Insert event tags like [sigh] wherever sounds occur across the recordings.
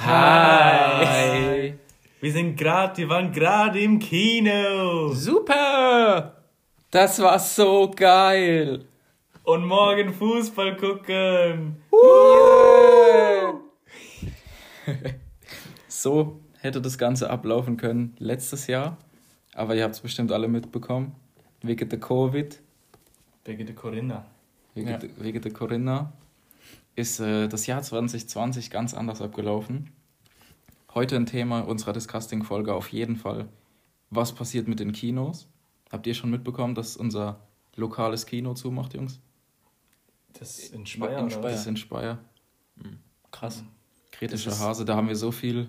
Hi. Wir sind gerade, wir waren gerade im Kino. Super! Das war so geil! Und morgen Fußball gucken. [laughs] So hätte das Ganze ablaufen können letztes Jahr. Aber ihr habt es bestimmt alle mitbekommen. Wegen der Covid, Wegen der Corinna. wegen, Ja. der, wegen der Corinna, ist äh, das Jahr 2020 ganz anders abgelaufen. Heute ein Thema unserer Disgusting-Folge auf jeden Fall. Was passiert mit den Kinos? Habt ihr schon mitbekommen, dass unser lokales Kino zumacht, Jungs? Das ist in Speyer, in Speyer. Das ist in Speyer. Krass. Kritischer Das ist- Hase, da haben wir so viel.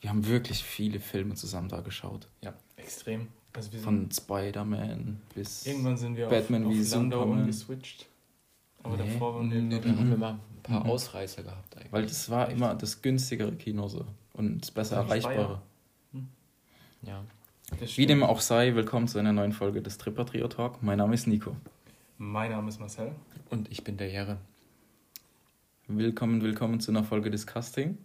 Wir haben wirklich viele Filme zusammen da geschaut. Extrem. Also wir sind, Von Spider-Man bis. irgendwann sind wir Batman auf, wie auf Landau Superman. umgeswitcht. Aber Nee. davor waren wir... Nee, da haben wir mal paar Mhm. Ausreißer gehabt eigentlich. Weil das war immer das günstigere Kino so. Und das besser Ja, erreichbare. ja. Das Wie dem auch sei, willkommen zu einer neuen Folge des Tripper Trio Talk. Mein Name ist Nico. Mein Name ist Marcel. Und ich bin der Jere. Willkommen, willkommen zu einer Folge Disgusting.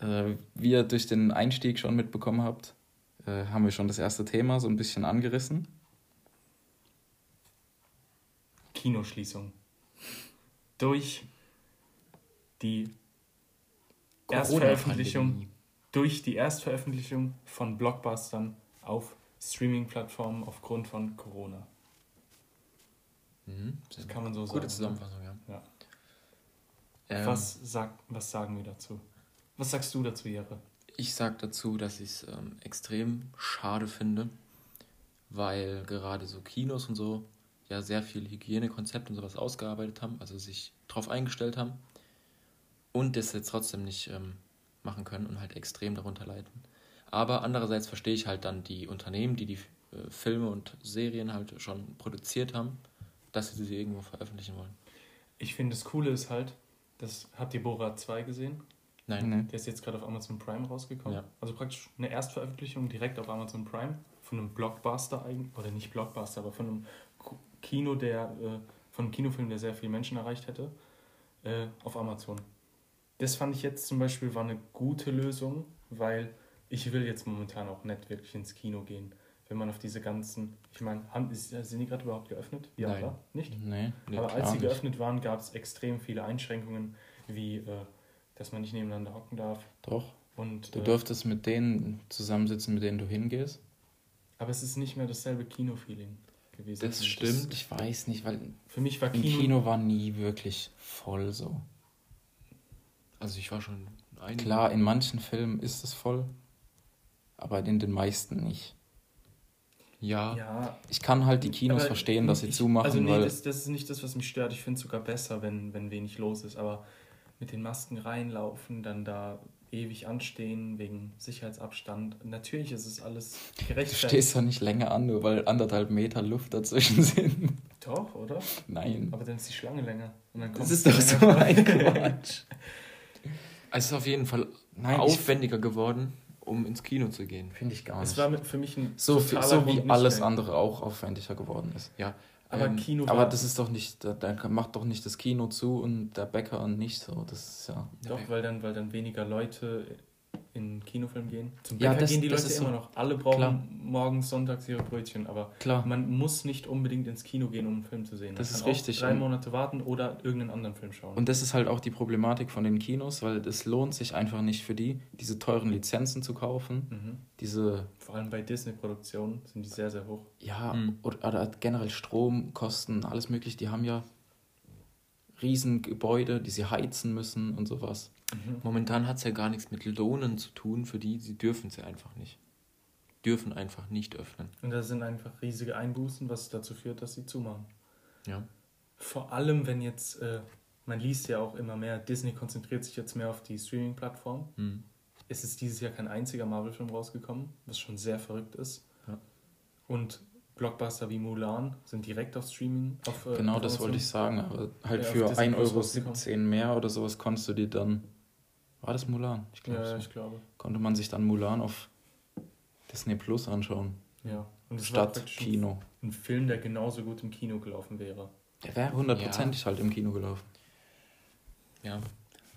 Äh, wie ihr durch den Einstieg schon mitbekommen habt, äh, haben wir schon das erste Thema so ein bisschen angerissen. Kinoschließung. Durch die Erstveröffentlichung, durch die Erstveröffentlichung von Blockbustern auf Streaming-Plattformen aufgrund von Corona. Mhm. Das kann man so sagen. Gute Zusammenfassung, ja. Ja. Ähm, Was, sag, was sagen wir dazu? Was sagst du dazu, Jere? Ich sag dazu, dass ich es ähm, extrem schade finde, weil gerade so Kinos und so ja sehr viel Hygienekonzept und sowas ausgearbeitet haben, also sich drauf eingestellt haben und das jetzt trotzdem nicht ähm, machen können und halt extrem darunter leiden. Aber andererseits verstehe ich halt dann die Unternehmen, die die äh, Filme und Serien halt schon produziert haben, dass sie sie irgendwo veröffentlichen wollen. Ich finde, das Coole ist halt, das habt ihr Borat 2 gesehen? Nein. Nee. Der ist jetzt gerade auf Amazon Prime rausgekommen. Ja. Also praktisch eine Erstveröffentlichung direkt auf Amazon Prime von einem Blockbuster eigentlich, oder nicht Blockbuster, aber von einem Kino, der, äh, von einem Kinofilm, der sehr viele Menschen erreicht hätte, äh, auf Amazon. Das fand ich jetzt zum Beispiel war eine gute Lösung, weil ich will jetzt momentan auch nicht wirklich ins Kino gehen. Wenn man auf diese ganzen, ich meine, sind die gerade überhaupt geöffnet? Ja, Nein. oder? Nicht? Nee. Nee, Aber als sie nicht. geöffnet waren, gab es extrem viele Einschränkungen, wie äh, dass man nicht nebeneinander hocken darf. Doch. Und, Du äh, dürftest mit denen zusammensitzen, mit denen du hingehst. aber es ist nicht mehr dasselbe Kinofeeling gewesen. Das stimmt. Ich weiß nicht, weil Für mich war im Kino, Kino war nie wirklich voll so. Also ich war schon ein Klar, in manchen Filmen ist es voll, aber in den meisten nicht. Ja, Ja, Ich kann halt die Kinos aber verstehen, dass sie ich, zumachen, Also nee, weil das, das ist nicht das, was mich stört. Ich finde es sogar besser, wenn, wenn wenig los ist. Aber mit den Masken reinlaufen, dann da ewig anstehen wegen Sicherheitsabstand. Natürlich ist es alles du gerechtfertigt. stehst doch nicht länger an, nur weil anderthalb Meter Luft dazwischen [laughs] sind. Doch, oder? Nein. Aber dann ist die Schlange länger. Und dann Das kommst ist du doch so ein. Quatsch. [laughs] es ist auf jeden Fall Nein, aufwendiger geworden, um ins Kino zu gehen. Finde ich gar Es nicht. war mit- für mich ein So, so wie alles mehr. andere auch aufwendiger geworden ist. Ja, Aber ähm, Kino Aber das ist doch nicht, da, da macht doch nicht das Kino zu und der Bäcker nicht so. Das ist ja. Doch, weil dann, weil dann weniger Leute in Kinofilm gehen. Zum Ja, Bäcker das- gehen die Leute ist immer so. noch. Alle brauchen Klar. morgens, sonntags ihre Brötchen, aber Klar. man muss nicht unbedingt ins Kino gehen, um einen Film zu sehen. Man Das kann ist auch richtig. drei Und- Monate warten oder irgendeinen anderen Film schauen. Und das ist halt auch die Problematik von den Kinos, weil es lohnt sich einfach nicht für die, diese teuren Lizenzen zu kaufen. mhm. Diese, Vor allem bei Disney-Produktionen sind die sehr, sehr hoch. ja, Mhm. oder, oder generell Stromkosten, alles mögliche. Die haben ja riesen Gebäude, die sie heizen müssen und sowas. momentan hat es ja gar nichts mit Lohnen zu tun, für die, sie dürfen sie einfach nicht. Dürfen einfach nicht öffnen. Und das sind einfach riesige Einbußen, was dazu führt, dass sie zumachen. Ja. Vor allem, wenn jetzt, äh, man liest ja auch immer mehr, Disney konzentriert sich jetzt mehr auf die Streaming-Plattform. Mhm. Es ist dieses Jahr kein einziger Marvel-Film rausgekommen, was schon sehr verrückt ist. Ja. Und Blockbuster wie Mulan sind direkt auf Streaming. Auf, äh, Genau, das wollte ich sagen. Aber halt Ja, für Disney 1,17 Plus Euro mehr oder sowas konntest du dir dann. War das Mulan? Ich glaube, Ja, so. ich glaube. konnte man sich dann Mulan auf Disney Plus anschauen. Ja. Und Statt praktisch ein- Kino. Ein Film, der genauso gut im Kino gelaufen wäre. Der wäre hundertprozentig halt im Kino gelaufen. Ja.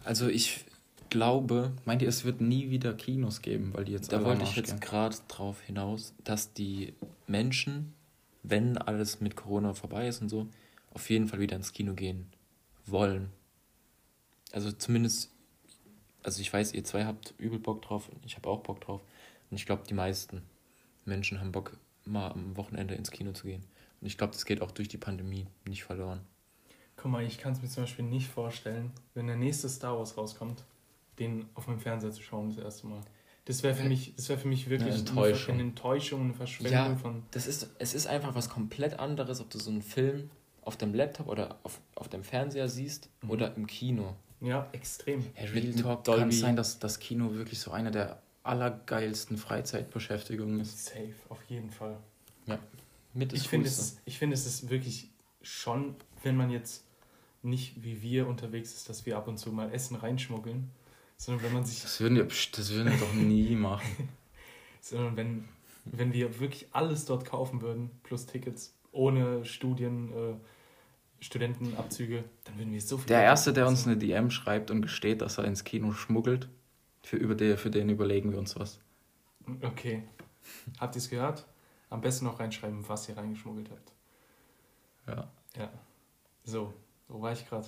Also ich glaube, Meint ihr, es wird nie wieder Kinos geben, weil die jetzt da alle wollte ich jetzt gerade drauf hinaus, dass die Menschen, wenn alles mit Corona vorbei ist und so, auf jeden Fall wieder ins Kino gehen wollen. Also zumindest, also ich weiß, ihr zwei habt übel Bock drauf und ich habe auch Bock drauf. Und ich glaube, die meisten Menschen haben Bock, mal am Wochenende ins Kino zu gehen. Und ich glaube, das geht auch durch die Pandemie nicht verloren. Guck mal, ich kann es mir zum Beispiel nicht vorstellen, wenn der nächste Star Wars rauskommt, den auf meinem Fernseher zu schauen das erste Mal. Das wäre für mich, das wäre für mich wirklich Eine Enttäuschung. eine Enttäuschung, eine Verschwendung Ja, von. das ist, es ist einfach was komplett anderes, ob du so einen Film auf dem Laptop oder auf, auf dem Fernseher siehst Mhm. oder im Kino. Ja, extrem. Ja, Mit- Real mit Talk Dolby. kann es sein, dass das Kino wirklich so eine der allergeilsten Freizeitbeschäftigungen ist. Safe, auf jeden Fall. Mit das Ich finde, es, ich finde, es ist wirklich schon, wenn man jetzt nicht wie wir unterwegs ist, dass wir ab und zu mal Essen reinschmuggeln, sondern wenn man sich, Das würden wir, das würden wir doch nie [laughs] machen. sondern wenn, wenn wir wirklich alles dort kaufen würden, plus Tickets, ohne Studien, äh, Studentenabzüge, dann würden wir so viel. Der Erste, der uns eine DM schreibt und gesteht, dass er ins Kino schmuggelt, für, über den, für den überlegen wir uns was. Okay. Habt ihr es gehört? Am besten noch reinschreiben, was ihr reingeschmuggelt habt. Ja. Ja. So, wo war ich gerade?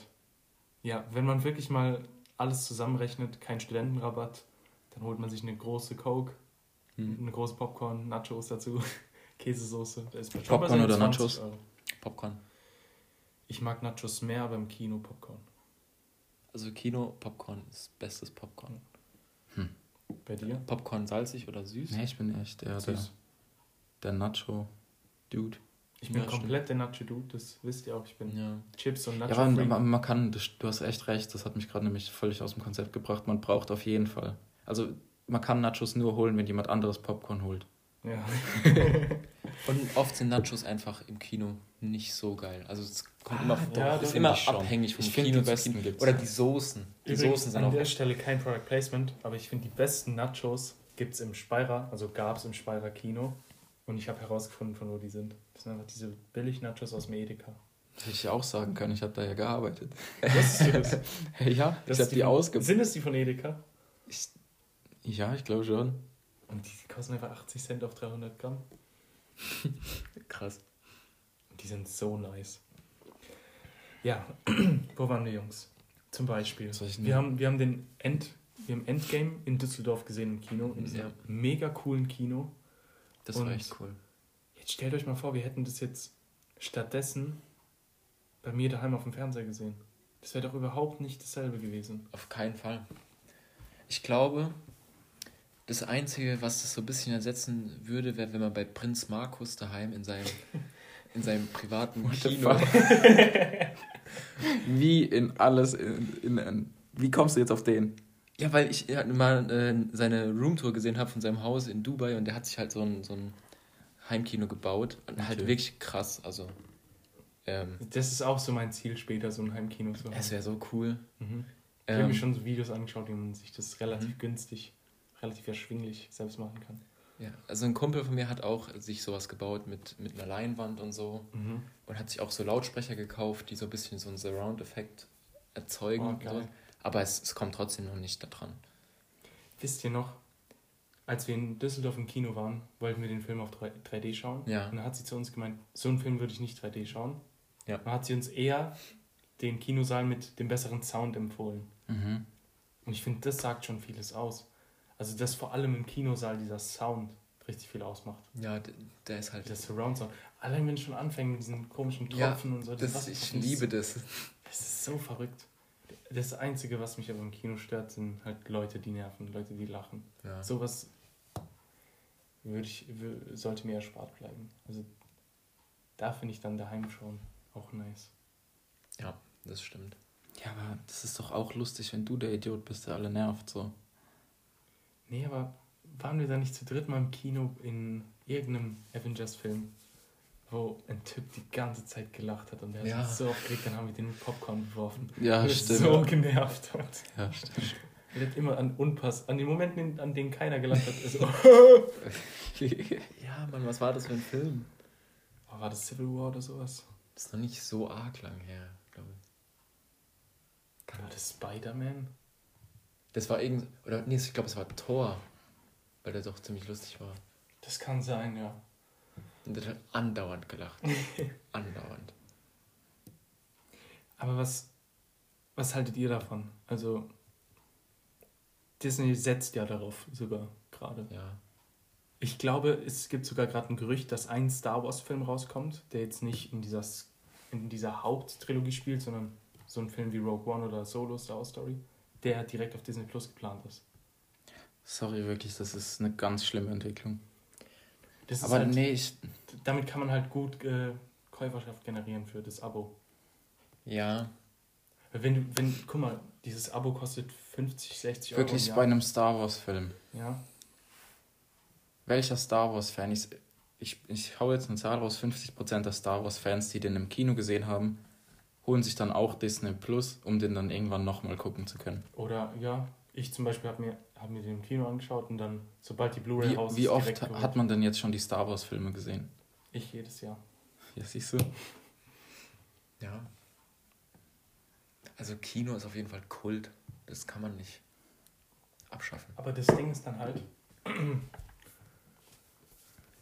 Ja, wenn man wirklich mal alles zusammenrechnet, kein Studentenrabatt, dann holt man sich eine große Coke, Hm. eine große Popcorn, Nachos dazu, [laughs] Käsesoße. Da ist man schon Popcorn oder 20 Nachos? Euro. Popcorn. Ich mag Nachos mehr, aber im Kino Popcorn. Also Kino, Popcorn ist bestes Popcorn. Bei dir? Popcorn salzig oder süß? Nee, ich bin echt der, der, Süß. der Nacho-Dude. Ich bin Ja, komplett der Nacho-Dude, das wisst ihr auch. Ich bin Ja. Chips und Ja, Nacho. aber man, man kann, das, du hast echt recht, das hat mich gerade nämlich völlig aus dem Konzept gebracht. Man braucht auf jeden Fall. Also, man kann Nachos nur holen, wenn jemand anderes Popcorn holt. ja. [laughs] Und oft sind Nachos einfach im Kino nicht so geil. Also es kommt immer vor. ja, ist immer abhängig vom Ich Kino die besten Kino. gibt's Oder ja. die Soßen. Die Übrigens, Soßen sind an auch. der Stelle kein Product Placement, aber ich finde die besten Nachos gibt es im Speyerer, also gab es im Speyerer Kino. Und ich habe herausgefunden, von wo die sind. Das sind einfach diese Billig-Nachos aus dem Edeka. Hätte ich auch sagen können, ich habe da ja gearbeitet. Wusstest du das? [laughs] ja, Das ich habe die von- ausgepackt. Sind es die von Edeka? Ja, ich glaube schon. Und die kosten einfach 80 Cent auf 300 Gramm. [laughs] Krass. Und die sind so nice. Ja, [clears throat] wo waren wir, Jungs? Zum Beispiel. Ich Wir haben, wir haben den End, wir haben Endgame in Düsseldorf gesehen im Kino, in diesem Ja. mega coolen Kino. Das Und- war echt cool. Jetzt stellt euch mal vor, wir hätten das jetzt stattdessen bei mir daheim auf dem Fernseher gesehen. Das wäre doch überhaupt nicht dasselbe gewesen. Auf keinen Fall. Ich glaube, das Einzige, was das so ein bisschen ersetzen würde, wäre, wenn man bei Prinz Markus daheim in seinem, in seinem privaten Kino. [laughs] Wie in alles, in, in, in, wie kommst du jetzt auf den? Ja, weil ich ja, mal äh, seine Roomtour gesehen habe von seinem Haus in Dubai und der hat sich halt so ein, so ein Heimkino gebaut und halt Okay. wirklich krass. Also, ähm, Das ist auch so mein Ziel später, so ein Heimkino zu haben. es wäre so cool. Mhm. Ich habe Ähm, mir schon so Videos angeschaut, wie man sich das relativ Mhm. günstig, relativ erschwinglich selbst machen kann. ja, also ein Kumpel von mir hat auch sich sowas gebaut mit, mit einer Leinwand und so Mhm. und hat sich auch so Lautsprecher gekauft, die so ein bisschen so einen Surround-Effekt erzeugen. Oh. Aber es, es kommt trotzdem noch nicht da dran. Wisst ihr noch, als wir in Düsseldorf im Kino waren, wollten wir den Film auf 3- 3D schauen. Ja. Und dann hat sie zu uns gemeint, so einen Film würde ich nicht 3D schauen. Ja. Dann hat sie uns eher den Kinosaal mit dem besseren Sound empfohlen. Mhm. Und ich finde, das sagt schon vieles aus. Also, dass vor allem im Kinosaal dieser Sound richtig viel ausmacht. Ja, der ist halt. Dieser Surround-Sound. Allein wenn es schon anfängt mit diesen komischen Ja, Tropfen und so. das, was- ich das liebe das. [laughs] Das ist so verrückt. Das Einzige, was mich aber im Kino stört, sind halt Leute, die nerven, Leute, die lachen. Ja. Sowas würde ich, sollte mir erspart bleiben. Also da finde ich dann daheim schon auch nice. ja, das stimmt. Ja, aber das ist doch auch lustig, wenn du der Idiot bist, der alle nervt. So. Nee, aber waren wir da nicht zu dritt mal im Kino in irgendeinem Avengers-Film, wo ein Typ die ganze Zeit gelacht hat und der Ja. hat so aufgeregt, dann haben wir den mit Popcorn geworfen. Ja, stimmt. so genervt hat. Ja, stimmt. Er hat immer an Unpass, an den Momenten, an denen keiner gelacht hat, ist so, [laughs] Ja, Mann, was war das für ein Film? oh, war das Civil War oder sowas? Das ist noch nicht so arg lang her, glaube ich. War das Spider-Man? Das war irgend. Oder nee, ich glaube, es war Thor. Weil der doch ziemlich lustig war. Das kann sein, ja. Und der hat andauernd gelacht. [laughs] andauernd. Aber was, was haltet ihr davon? Also, Disney setzt ja darauf sogar gerade. Ja. Ich glaube, es gibt sogar gerade ein Gerücht, dass ein Star Wars-Film rauskommt, der jetzt nicht in dieser, in dieser Haupttrilogie spielt, sondern so ein Film wie Rogue One oder Solo Star Wars Story, der direkt auf Disney Plus geplant ist. Sorry, wirklich, das ist eine ganz schlimme Entwicklung. Das Aber halt, nee, ich, Damit kann man halt gut äh, Käuferschaft generieren für das Abo. Ja. Wenn wenn, guck mal, dieses Abo kostet 50, 60 Euro. wirklich bei einem Star Wars-Film. Ja, Welcher Star Wars-Fan? Ich, ich, ich hau jetzt eine Zahl raus: 50% der Star Wars-Fans, die den im Kino gesehen haben, holen sich dann auch Disney Plus, um den dann irgendwann nochmal gucken zu können. oder ja, ich zum Beispiel habe mir, hab mir den im Kino angeschaut und dann, sobald die Blu-ray Wie, raus wie ist, oft direkt ha- geholt. hat man denn jetzt schon die Star Wars-Filme gesehen? Ich jedes Jahr. Ja, siehst du? Ja. Also Kino ist auf jeden Fall Kult. Das kann man nicht abschaffen. Aber das Ding ist dann halt [clears throat]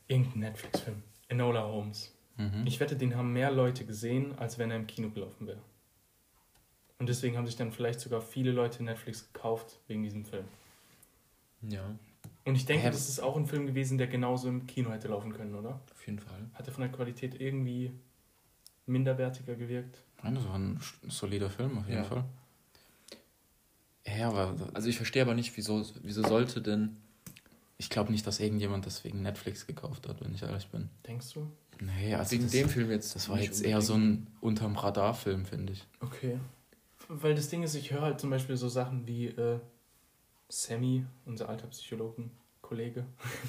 irgendein Netflix-Film. Enola Holmes. Mhm. Ich wette, den haben mehr Leute gesehen, als wenn er im Kino gelaufen wäre. Und deswegen haben sich dann vielleicht sogar viele Leute Netflix gekauft wegen diesem Film. Ja, Und ich denke, das ist auch ein Film gewesen, der genauso im Kino hätte laufen können, oder? auf jeden Fall. Hat er von der Qualität irgendwie minderwertiger gewirkt? Nein, das war ein solider Film auf jeden Ja. Fall. Ja, aber Also ich verstehe aber nicht, wieso, wieso sollte denn. ich glaube nicht, dass irgendjemand das wegen Netflix gekauft hat, wenn ich ehrlich bin. Denkst du? Nee, also wegen das, dem Film jetzt. das war jetzt eher so unbedingt. ein unterm Radar-Film, finde ich. Okay. Weil das Ding ist, ich höre halt zum Beispiel so Sachen wie äh, Sammy, unser alter Psychologen-Kollege,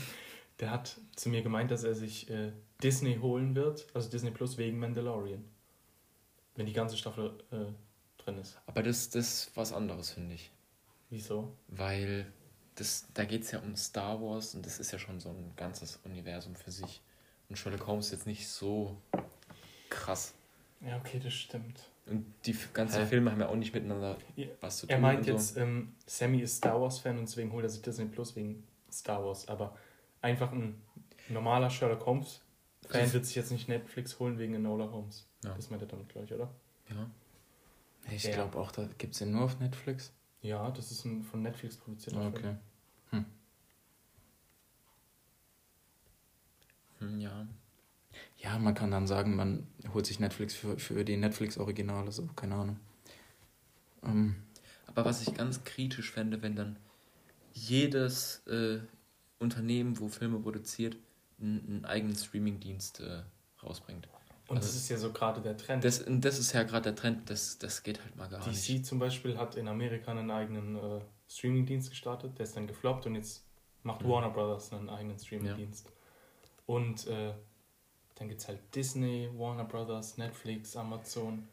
[laughs] der hat zu mir gemeint, dass er sich äh, Disney holen wird, also Disney Plus wegen Mandalorian. Wenn die ganze Staffel äh, drin ist. Aber das, das ist was anderes, finde ich. Wieso? Weil das, da geht es ja um Star Wars und das ist ja schon so ein ganzes Universum für sich. Und Sherlock Holmes ist jetzt nicht so krass. Ja, okay, das stimmt. Und die ganzen Hä? Filme haben ja auch nicht miteinander Ja, was zu tun. Er meint und so. jetzt, ähm, Sammy ist Star Wars-Fan und deswegen holt er sich Disney Plus wegen Star Wars. Aber einfach ein normaler Sherlock Holmes-Fan wird sich jetzt nicht Netflix holen wegen Enola Holmes. Ja. Das meint er damit gleich, oder? Ja. Ich Ja. glaube auch, da gibt es den nur auf Netflix. Ja, das ist ein von Netflix produzierter Film. Okay. Hm, ja. Ja, man kann dann sagen, man holt sich Netflix für, für die Netflix-Originale, so, keine Ahnung. Ähm, Aber was ich ganz kritisch fände, wenn dann jedes äh, Unternehmen, wo Filme produziert, einen, eigenen Streamingdienst äh, rausbringt. Und Also- das ist ja so gerade der Trend. Das, das ist ja gerade der Trend, das, das geht halt mal gar nicht. DC zum Beispiel hat in Amerika einen eigenen äh, Streamingdienst gestartet, der ist dann gefloppt und jetzt macht Mhm. Warner Brothers einen eigenen Streamingdienst. Und äh, dann gibt es halt Disney, Warner Brothers, Netflix, Amazon.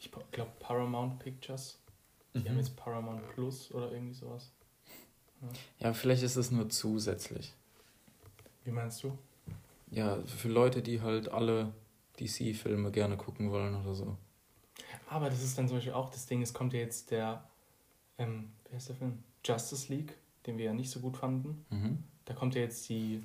Ich glaube Paramount Pictures. Die Mhm. haben jetzt Paramount Plus oder irgendwie sowas. ja, vielleicht ist es nur zusätzlich. Wie meinst du? Ja, für Leute, die halt alle DC-Filme gerne gucken wollen oder so. Aber das ist dann zum Beispiel auch das Ding, es kommt ja jetzt der, ähm, wer ist der Film? Justice League, den wir ja nicht so gut fanden. Mhm. Da kommt ja jetzt die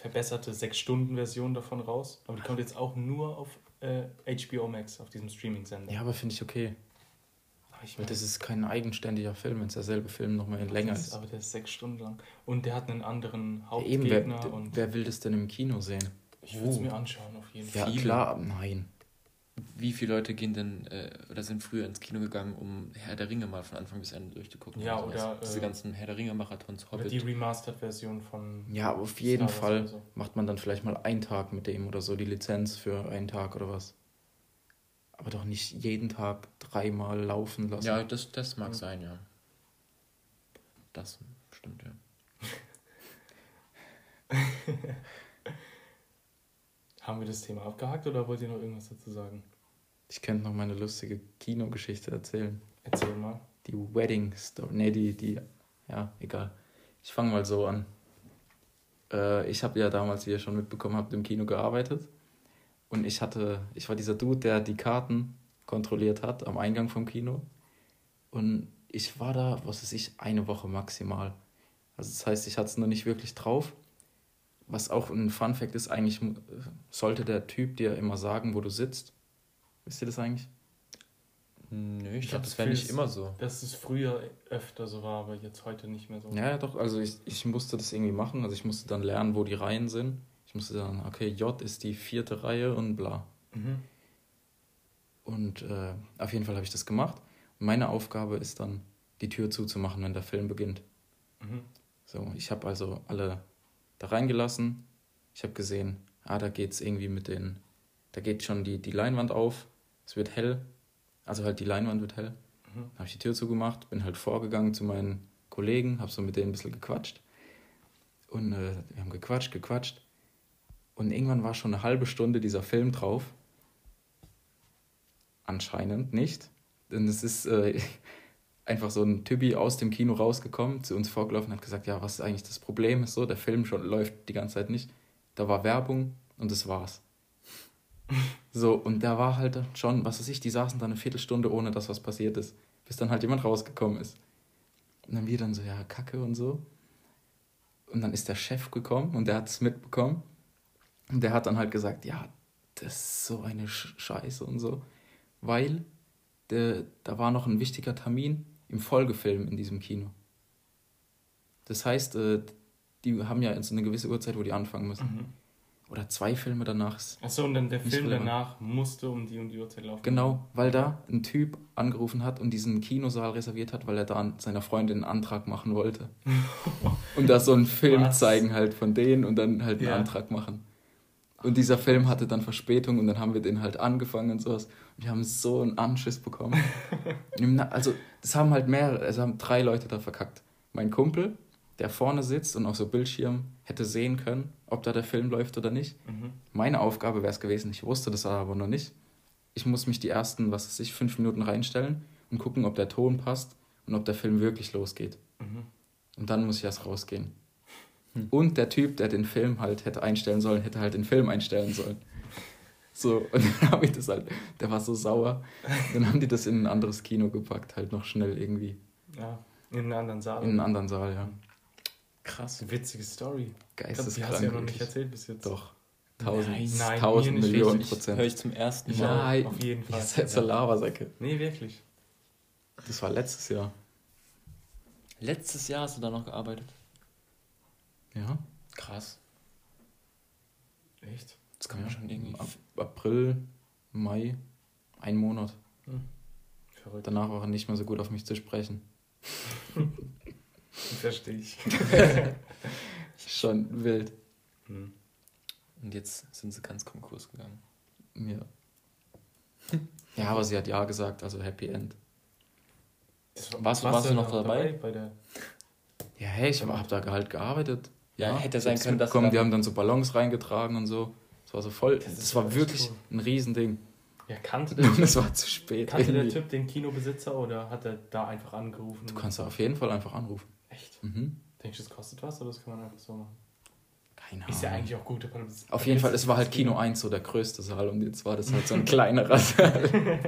verbesserte 6-Stunden-Version davon raus. Aber die kommt jetzt auch nur auf äh, HBO Max, auf diesem Streaming-Sender. Ja, aber finde ich okay. aber ich Weil mein, das ist kein eigenständiger Film, wenn es derselbe Film nochmal länger das, ist. Aber der ist sechs Stunden lang. Und der hat einen anderen Ja, Eben, wer, Hauptgegner. und wer will das denn im Kino sehen? ich würde es Oh. mir anschauen, auf jeden Ja, Fall. Viele. klar, nein. Wie viele Leute gehen denn äh, oder sind früher ins Kino gegangen, um Herr der Ringe mal von Anfang bis Ende durchzugucken? Ja, sowas? oder, Diese äh, ganzen Herr der Ringe-Marathons, Oder Hobbit. die Remastered-Version von. Ja, auf jeden Fall oder so. macht man dann vielleicht mal einen Tag mit dem oder so, die Lizenz für einen Tag oder was. Aber doch nicht jeden Tag dreimal laufen lassen. Ja, das, das mag Ja. sein, ja. Das stimmt, ja. [laughs] Haben wir das Thema abgehakt oder wollt ihr noch irgendwas dazu sagen? Ich könnte noch meine lustige Kinogeschichte erzählen. Erzähl mal. Die Wedding Story. Nee, die, die. Ja, egal. Ich fange mal so an. Äh, ich habe ja damals, wie ihr schon mitbekommen habt, im Kino gearbeitet. Und ich hatte, ich war dieser Dude, der die Karten kontrolliert hat am Eingang vom Kino. Und ich war da, was weiß ich, eine Woche maximal. Also das heißt, ich hatte es noch nicht wirklich drauf. Was auch ein Fun Fact ist, eigentlich äh, sollte der Typ dir immer sagen, wo du sitzt. Wisst ihr das eigentlich? Nö, ich, Ich glaube, hab das wäre nicht immer so. Dass es früher öfter so war, aber jetzt heute nicht mehr so. Ja, ja, doch. Also ich, ich musste das irgendwie machen. Also ich musste dann lernen, wo die Reihen sind. Ich musste dann, okay, J ist die vierte Reihe und bla. Mhm. Und äh, auf jeden Fall habe ich das gemacht. Und meine Aufgabe ist dann, die Tür zuzumachen, wenn der Film beginnt. Mhm. So, ich habe also alle da reingelassen. Ich habe gesehen, ah, da geht's irgendwie mit den, da geht schon die, die Leinwand auf. Es wird hell. Also halt die Leinwand wird hell. Mhm. Habe ich die Tür zugemacht, bin halt vorgegangen zu meinen Kollegen, habe so mit denen ein bisschen gequatscht. Und äh, wir haben gequatscht, gequatscht. Und irgendwann war schon eine halbe Stunde dieser Film drauf. Anscheinend nicht. Denn es ist äh, einfach so ein Typi aus dem Kino rausgekommen, zu uns vorgelaufen und hat gesagt, ja, was ist eigentlich das Problem? Ist so, der Film schon läuft die ganze Zeit nicht. Da war Werbung und das war's. [laughs] So, und da war halt schon, was weiß ich, die saßen da eine Viertelstunde, ohne dass was passiert ist. Bis dann halt jemand rausgekommen ist. Und dann wir dann so, ja, Kacke und so. Und dann ist der Chef gekommen und der hat es mitbekommen. Und der hat dann halt gesagt, ja, das ist so eine Sch- Scheiße und so. Weil der, da war noch ein wichtiger Termin im Folgefilm in diesem Kino. Das heißt, äh, die haben ja jetzt eine gewisse Uhrzeit, wo die anfangen müssen. Mhm. Oder zwei Filme danach. Achso, und dann der Film relevant. danach musste um die und die Uhrzeit laufen. Genau, weil da ein Typ angerufen hat und diesen Kinosaal reserviert hat, weil er da an seiner Freundin einen Antrag machen wollte. [laughs] und da so einen Film Was? zeigen halt von denen und dann halt einen Ja. Antrag machen. Und dieser Film hatte dann Verspätung und dann haben wir den halt angefangen und sowas. Und wir haben so einen Anschiss bekommen. [laughs] Also, das haben halt mehrere, also haben drei Leute da verkackt. Mein Kumpel, der vorne sitzt und auf so Bildschirm hätte sehen können, ob da der Film läuft oder nicht. Mhm. Meine Aufgabe wäre es gewesen, ich wusste das aber noch nicht. Ich muss mich die ersten, was weiß ich, fünf Minuten reinstellen und gucken, ob der Ton passt und ob der Film wirklich losgeht. Mhm. Und dann muss ich erst rausgehen. Und der Typ, der den Film halt hätte einstellen sollen, hätte halt den Film einstellen sollen. So, und dann [laughs] habe ich das halt, der war so sauer. Dann haben die das in ein anderes Kino gepackt, halt noch schnell irgendwie. Ja, in einen anderen Saal. In einen anderen Saal, ja. Krass. Witzige Story. Glaub, die hast Geisteskrank. du ja noch nicht erzählt bis jetzt. Doch. Tausend, Nein, nein, tausend Millionen richtig. Prozent. Höre ich zum ersten Mal. Nein, auf jeden Fall. Ihr seid so Lavasäcke. Nee, wirklich. Das war letztes Jahr. Letztes Jahr hast du da noch gearbeitet. Ja. Krass. Echt? Das kann ja. man schon irgendwie. Ab April, Mai, ein Monat. Verrückt. Danach war er nicht mehr so gut auf mich zu sprechen. [laughs] Verstehe ich. [laughs] Schon wild. Hm. Und jetzt sind sie ganz Konkurs gegangen. Ja. Ja, aber sie hat ja gesagt, also Happy End. Das Warst du- warst du noch dabei? Bei der Ja, hey, ich hab da halt gearbeitet. Ja, hätte sein können, dass dann- Die haben dann so Ballons reingetragen und so. Das war so voll. Das Das, war wirklich cool. ein Riesending. ja, kannte [laughs] der, Und es war zu spät. kannte der irgendwie. Typ den Kinobesitzer oder hat er da einfach angerufen? Du kannst da auf jeden Fall einfach anrufen. Echt? Mhm. Denkst du, das kostet was oder das kann man einfach so machen? Keine Ahnung. Ist ja eigentlich auch gut. aber das- Auf jeden Fall, es war halt Kino 1 so der größte Saal und jetzt war das halt so ein [laughs] kleinerer Saal. [laughs]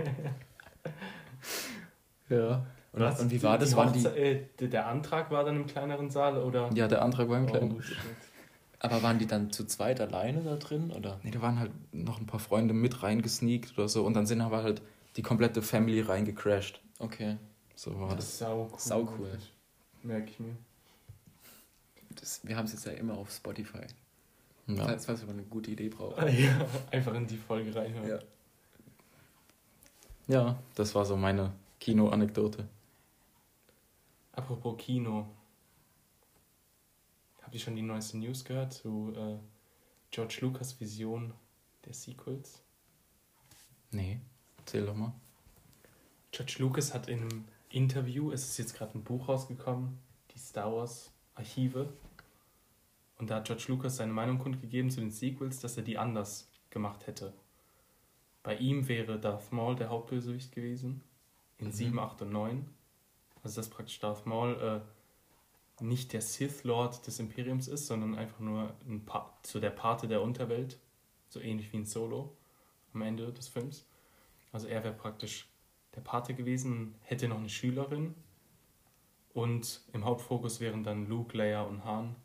ja. Und, Was? und wie war das? Waren die, Hochze- äh, der- Antrag war dann im kleineren Saal oder? Ja, der Antrag war im kleinen. Oh, shit. aber waren die dann zu zweit alleine da drin? Oder? Nee, da waren halt noch ein paar Freunde mit reingesneakt oder so und dann sind aber halt die komplette Family reingecrashed. Okay. So war Das das. ist sau cool. Sau cool. Merke ich mir. Das, wir haben es jetzt ja immer auf Spotify. Ja. Falls, falls wir mal eine gute Idee brauchen. Ja, [laughs] einfach in die Folge reinhören. Ja. ja, das war so meine Kino-Anekdote. Apropos Kino. Habt ihr schon die neueste News gehört zu äh, George Lucas Vision der Sequels? Nee, erzähl doch mal. George Lucas hat in einem Interview, es ist jetzt gerade ein Buch rausgekommen, die Star Wars Archive. Und da hat George Lucas seine Meinung kundgegeben zu den Sequels, dass er die anders gemacht hätte. Bei ihm wäre Darth Maul der Hauptbösewicht gewesen, in Mhm. 7, 8 und 9. Also dass praktisch Darth Maul äh, nicht der Sith Lord des Imperiums ist, sondern einfach nur ein pa so der Pate der Unterwelt, so ähnlich wie in Solo am Ende des Films. Also er wäre praktisch der Pate gewesen, hätte noch eine Schülerin Und im Hauptfokus wären dann Luke, Leia und Han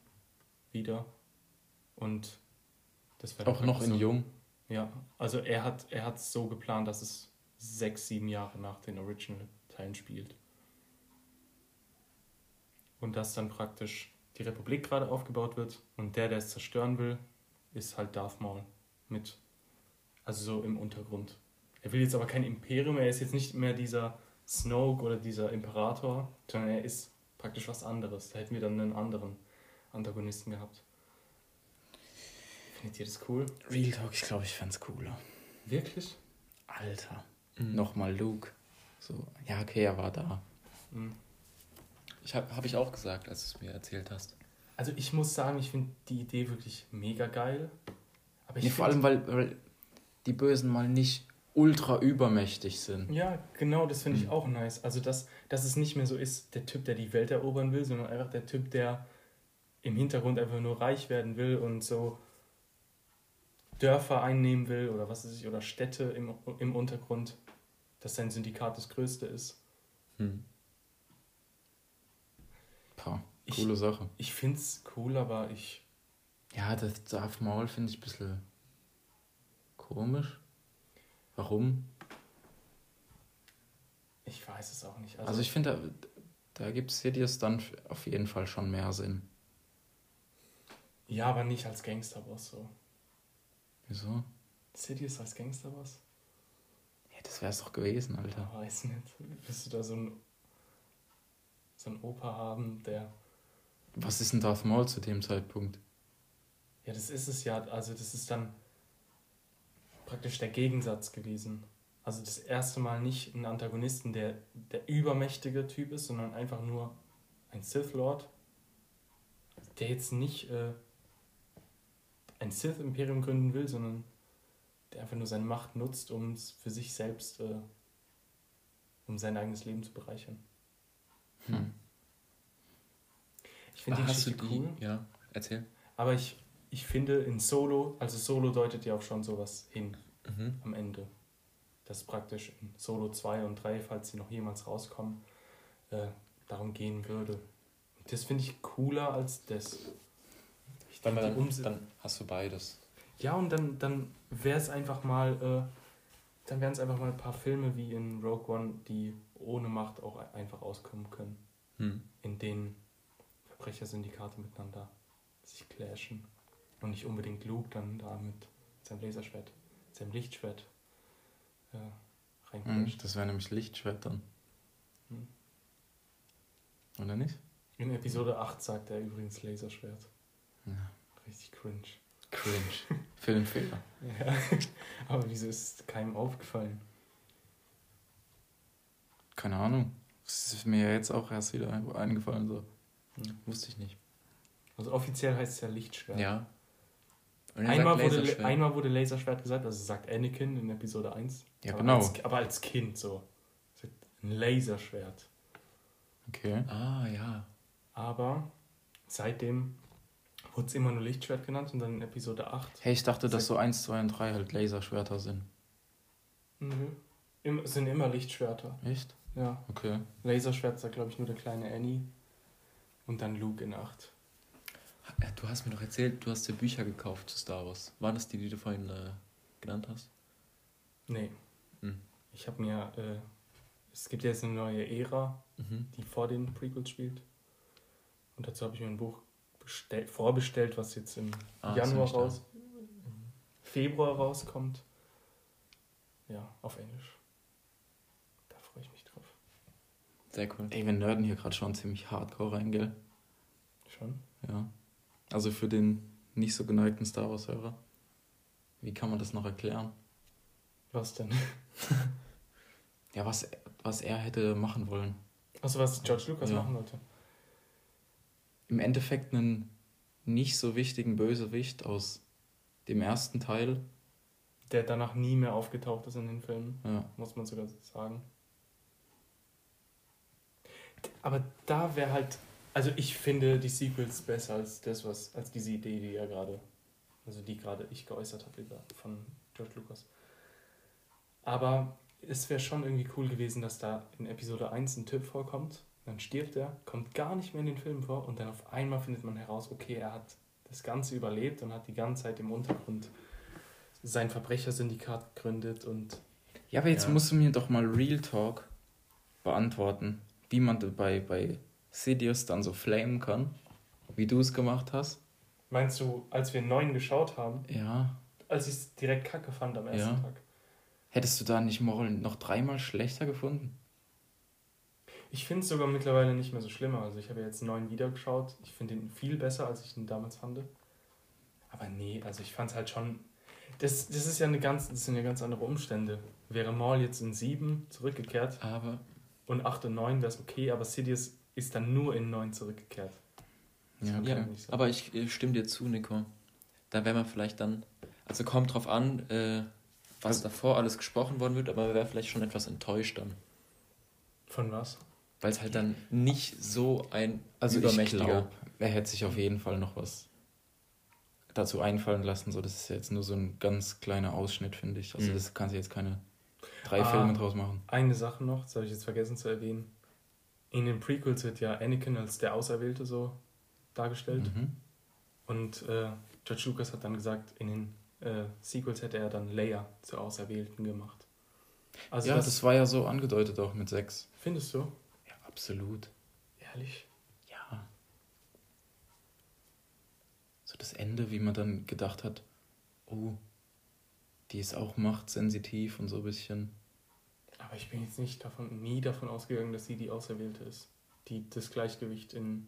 wieder. Und das wäre Auch noch in so, jung. Ja, also er hat er hat so geplant, dass es sechs, sieben Jahre nach den Original-Teilen spielt. Und dass dann praktisch die Republik gerade aufgebaut wird und der, der es zerstören will, ist halt Darth Maul mit, also so im Untergrund. Er will jetzt aber kein Imperium, er ist jetzt nicht mehr dieser Snoke oder dieser Imperator, sondern er ist praktisch was anderes. Da hätten wir dann einen anderen Antagonisten gehabt. Findet ihr das cool? Real Talk, ich glaube, ich fände cooler. Wirklich? Alter. Mhm. Nochmal Luke. So, ja, okay, er war da. Mhm. Ich habe hab ich auch gesagt, als du es mir erzählt hast. Also ich muss sagen, ich finde die Idee wirklich mega geil. Aber ich Nee, vor allem, weil, weil die Bösen mal nicht ultra übermächtig sind. Ja, genau, das finde ich Mhm. auch nice. Also, dass, dass es nicht mehr so ist, der Typ, der die Welt erobern will, sondern einfach der Typ, der im Hintergrund einfach nur reich werden will und so Dörfer einnehmen will oder was weiß ich, oder Städte im, im Untergrund, dass sein Syndikat das größte ist. Hm. Ich- coole Sache. Ich finde es cool, aber ich. Ja, das Darth Maul finde ich ein bisschen komisch. Warum? Ich weiß es auch nicht. Also, ich finde, da, da gibt Sidious dann auf jeden Fall schon mehr Sinn. ja, aber nicht als Gangsterboss so. Wieso? Sidious als Gangsterboss? Ja, das wäre es doch gewesen, Alter. Ich weiß nicht. Willst du da so einen, so einen Opa haben, der. Was ist denn Darth Maul zu dem Zeitpunkt? Ja, das ist es ja. Also, das ist dann praktisch der Gegensatz gewesen. Also, das erste Mal nicht ein Antagonisten, der der übermächtige Typ ist, sondern einfach nur ein Sith Lord, der jetzt nicht äh, ein Sith-Imperium gründen will, sondern der einfach nur seine Macht nutzt, um es für sich selbst, äh, um sein eigenes Leben zu bereichern. Hm. Ich finde die Hast du Geschichte die? cool. Ja, erzähl. Aber ich, ich finde in Solo, also Solo deutet ja auch schon sowas hin Mhm. am Ende. Dass praktisch in Solo 2 und 3, falls sie noch jemals rauskommen, äh, darum gehen würde. Das finde ich cooler als das. Ich Dann, die dann, Umse- dann hast du beides. ja, und dann, dann wäre es einfach mal, äh, dann wären es einfach mal ein paar Filme wie in Rogue One, die ohne Macht auch ein- einfach auskommen können. Hm. in denen Verbrechersyndikate miteinander sich clashen. Und nicht unbedingt Luke dann da mit seinem Laserschwert, seinem Lichtschwert äh, Hm, reinclasht. das wäre nämlich Lichtschwert dann. Hm. Oder nicht? In Episode 8 sagt er übrigens Laserschwert. Ja. Richtig cringe. Cringe. [laughs] Filmfehler. Ja. [laughs] Aber wieso ist es keinem aufgefallen? Keine Ahnung. Das ist mir jetzt auch erst wieder eingefallen. So. Wusste ich nicht. Also offiziell heißt es ja Lichtschwert. Ja. Einmal wurde, Laserschwert. einmal wurde Laserschwert gesagt, also sagt Anakin in Episode 1. Ja, aber genau. Als, aber als Kind so. Ein Laserschwert. Okay. Ah, ja. Aber seitdem wurde es immer nur Lichtschwert genannt und dann in Episode 8. Hey, ich dachte, dass so 1, 2 und 3 halt Laserschwerter sind. Nö. Im, es sind immer Lichtschwerter. Echt? Ja. Okay. Laserschwert sagt, glaube ich, nur der kleine Annie. Und dann Luke in 8. Ja, Du hast mir doch erzählt, du hast dir Bücher gekauft zu Star Wars. Waren das die, die du vorhin äh, genannt hast? Nee. Hm. Ich habe mir. Äh, es gibt jetzt eine neue Ära, Mhm. die vor den Prequels spielt. Und dazu habe ich mir ein Buch bestell, vorbestellt, was jetzt im Ah, Januar raus. Februar rauskommt. Ja, auf Englisch. Da freue ich mich drauf. Sehr cool. Ey, wir nerden hier gerade schon ziemlich hardcore rein, gell? Schon? Ja. Also für den nicht so geneigten Star Wars-Hörer. Wie kann man das noch erklären? Was denn? [laughs] Ja, was, was er hätte machen wollen. Also was George Lucas Ja. machen wollte. Im Endeffekt einen nicht so wichtigen Bösewicht aus dem ersten Teil. Der danach nie mehr aufgetaucht ist in den Filmen, Ja. muss man sogar sagen. Aber da wäre halt, also ich finde die Sequels besser als das, was, als diese Idee, die er gerade, also die gerade ich geäußert habe von George Lucas. Aber es wäre schon irgendwie cool gewesen, dass da in Episode 1 ein Typ vorkommt, Dann stirbt er, kommt gar nicht mehr in den Film vor und dann auf einmal findet man heraus, okay, er hat das Ganze überlebt und hat die ganze Zeit im Untergrund sein Verbrechersyndikat gegründet und Ja, aber jetzt Ja. musst du mir doch mal Real Talk beantworten, wie man bei, bei Sidious dann so flamen kann, wie du es gemacht hast. meinst du, als wir neun geschaut haben, Ja. als ich es direkt kacke fand am ersten Ja. Tag? Hättest du da nicht Moral noch dreimal schlechter gefunden? Ich finde es sogar mittlerweile nicht mehr so schlimmer. Also ich habe jetzt neun wieder geschaut. Ich finde ihn viel besser, als ich ihn damals fand. Aber nee, also ich fand es halt schon. Das, das ist ja eine ganz, das sind ja ganz andere Umstände. Wäre Maul jetzt in sieben zurückgekehrt Aber und acht und neun wäre es okay, aber Sidious ist dann nur in neun zurückgekehrt. Das Ja, fand Ja, ich aber ich äh, stimme dir zu, Nico. Da wäre man vielleicht dann, also kommt drauf an, äh, was davor alles gesprochen worden wird, aber man wäre vielleicht schon etwas enttäuscht dann. Von was? Weil es halt dann nicht so ein Also ich übermächtiger. glaube, er hätte sich auf jeden Fall noch was dazu einfallen lassen. So, das ist jetzt nur so ein ganz kleiner Ausschnitt, finde ich. Also Mhm. das kannst du jetzt keine drei Ah. Filme draus machen. Eine Sache noch, das habe ich jetzt vergessen zu erwähnen. In den Prequels wird ja Anakin als der Auserwählte so dargestellt. Mhm. Und äh, George Lucas hat dann gesagt, in den äh, Sequels hätte er dann Leia zur Auserwählten gemacht. Also ja, das, das, war ja so angedeutet auch mit sechs. findest du? Ja, absolut. Ehrlich? Ja. So das Ende, wie man dann gedacht hat, oh, die ist auch machtsensitiv und so ein bisschen. Aber ich bin jetzt nicht davon, nie davon ausgegangen, dass sie die Auserwählte ist, die das Gleichgewicht in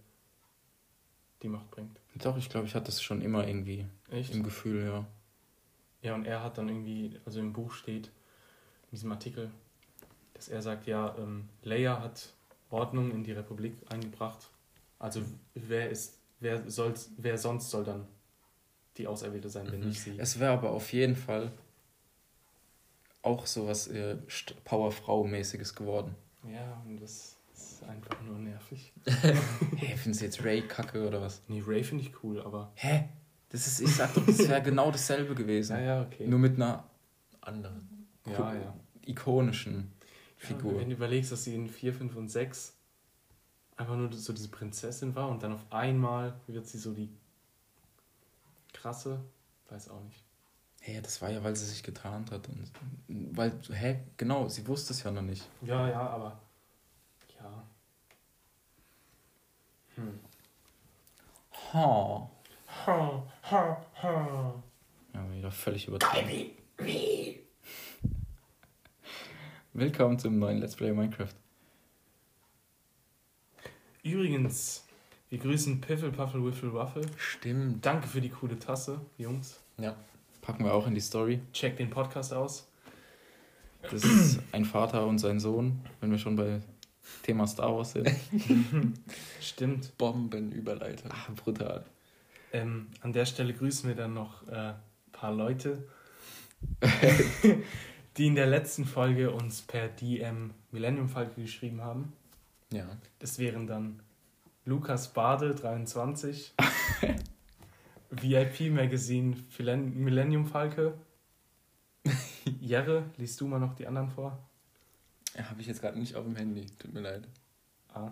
die Macht bringt. Doch, ich glaube, ich hatte das schon immer irgendwie Echt? im Gefühl, ja. Ja, und er hat dann irgendwie, also im Buch steht, in diesem Artikel, dass er sagt, ja, ähm, Leia hat Ordnung in die Republik eingebracht. Also wer ist, wer soll, wer sonst soll dann die Auserwählte sein, wenn Mhm. nicht sie? Es wäre aber auf jeden Fall auch so was äh, Powerfrau-mäßiges geworden. Ja, und das ist einfach nur nervig. [laughs] Hä, findest du jetzt Ray kacke oder was? Nee, Ray finde ich cool, aber. Hä? Das ist, ich sag doch, das wäre genau dasselbe gewesen. Ja, ja, okay. Nur mit einer Andere. ja, ja. ikonischen Ja, Figur. wenn du überlegst, dass sie in 4, 5 und 6 einfach nur so diese Prinzessin war und dann auf einmal wird sie so die krasse, weiß auch nicht. Hä, das war ja, weil sie sich getarnt hat. Und, weil, hä, genau, sie wusste es ja noch nicht. Ja, ja, aber ja. Hm. Ha. Ha, ha, ha. Ja, wieder völlig übertrieben. Willkommen zum neuen Let's Play Minecraft. Übrigens, wir grüßen Piffle, Puffle, Wiffle, Waffle. Stimmt. Danke für die coole Tasse, Jungs. Ja. Packen wir auch in die Story. Checkt den Podcast aus. Das ist ein Vater und sein Sohn, wenn wir schon bei Thema Star Wars sind. [laughs] Stimmt. Bombenüberleitung. Ah, brutal. Ähm, an der Stelle grüßen wir dann noch äh, ein paar Leute, [laughs] die in der letzten Folge uns per DM Millennium Falke geschrieben haben. Ja. Das wären dann Lukas Bade 23, [laughs] VIP Magazine Millennium Falke. [laughs] Jerre, liest du mal noch die anderen vor? ja Habe ich jetzt gerade nicht auf dem Handy. Tut mir leid. Ah.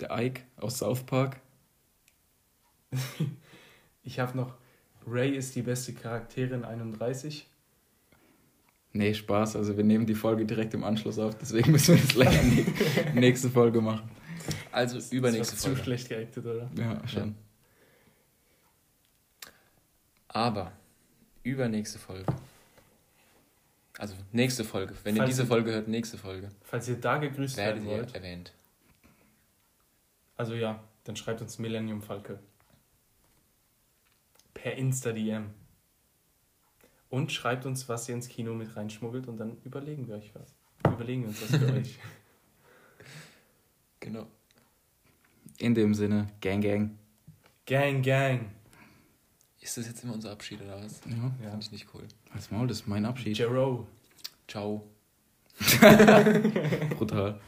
Der Ike aus South Park. [laughs] Ich habe noch Ray ist die beste Charakterin 31. Nee, Spaß. Also wir nehmen die Folge direkt im Anschluss auf, deswegen müssen wir gleich in die [laughs] nächste Folge machen. Also übernächste das war Folge. zu schlecht geactet, oder? Ja, schon. Aber übernächste Folge. Also nächste Folge. Wenn ihr Falls diese ihr- Folge hört, nächste Folge. Falls ihr da gegrüßt Werdet werden ihr wollt, erwähnt. also ja, dann schreibt uns Millennium Falke. Per Insta-DM. Und schreibt uns, was ihr ins Kino mit reinschmuggelt und dann überlegen wir euch was. Überlegen wir uns was für [laughs] euch. Genau. In dem Sinne, Gang Gang. Gang, gang. Ist das jetzt immer unser Abschied oder was? Ja, Ja. Finde ich nicht cool. als Maul, das ist mein Abschied. Jero. Ciao. [laughs] Brutal.